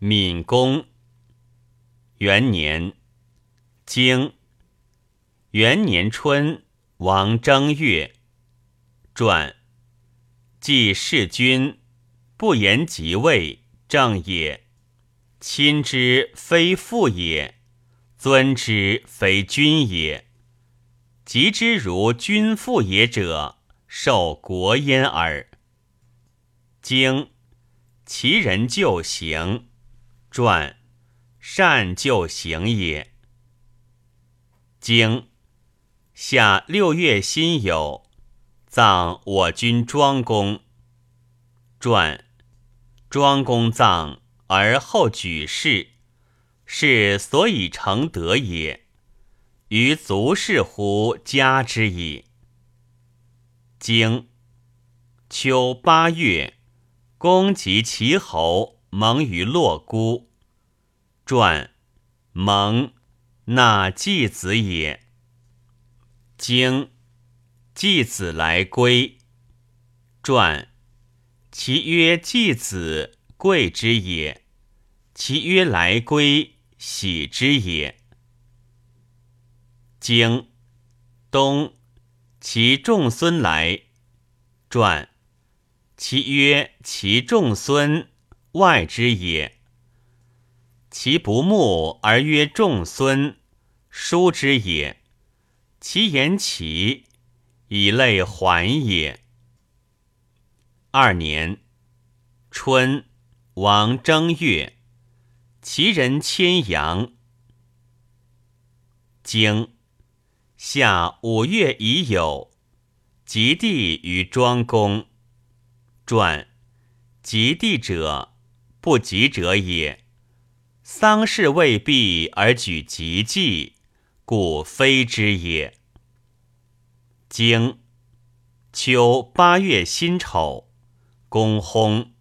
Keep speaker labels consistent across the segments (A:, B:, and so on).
A: 闵公元年，经元年春，王正月。传，既弑君，不言即位，正也；亲之非父也，尊之非君也。及之如君父也者，受国焉耳。经，其人就行。传，善就行也。经，夏六月辛酉，葬我君庄公。传，庄公葬而后举事，是所以成德也。于足视乎家之矣。经，秋八月，公及其侯。蒙于洛姑，传蒙纳季子也。经季子来归，传其曰季子贵之也，其曰来归喜之也。经冬其仲孙来，传其曰其仲孙。外之也，其不睦而曰仲孙，叔之也；其言齐，以类还也。二年春，王正月，其人牵羊。经夏五月已酉，及地于庄公。传及地者。不及者也。丧事未毕而举及祭，故非之也。经秋八月辛丑，公薨，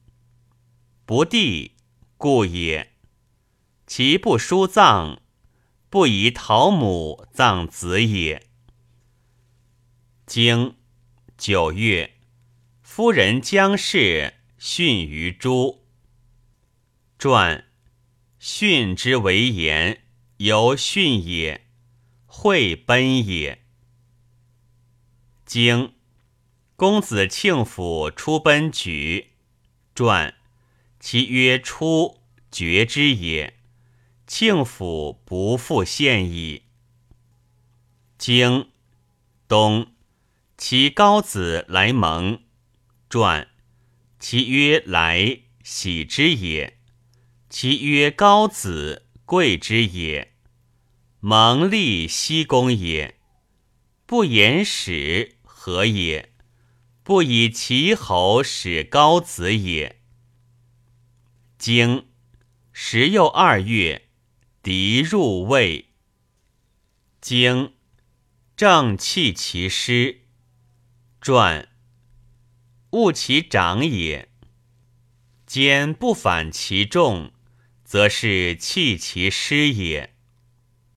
A: 不弟，故也。其不书葬，不以讨母葬子也。经九月，夫人姜氏殉于诸。传，训之为言，由训也，会奔也。经，公子庆府出奔举。传，其曰出，绝之也。庆府不复现矣。经，冬，其高子来蒙。传，其曰来，喜之也。其曰高子贵之也，蒙立西公也。不言使何也？不以其侯使高子也。经时又二月，敌入魏。经正弃其师。传误其长也。兼不反其众。则是弃其师也。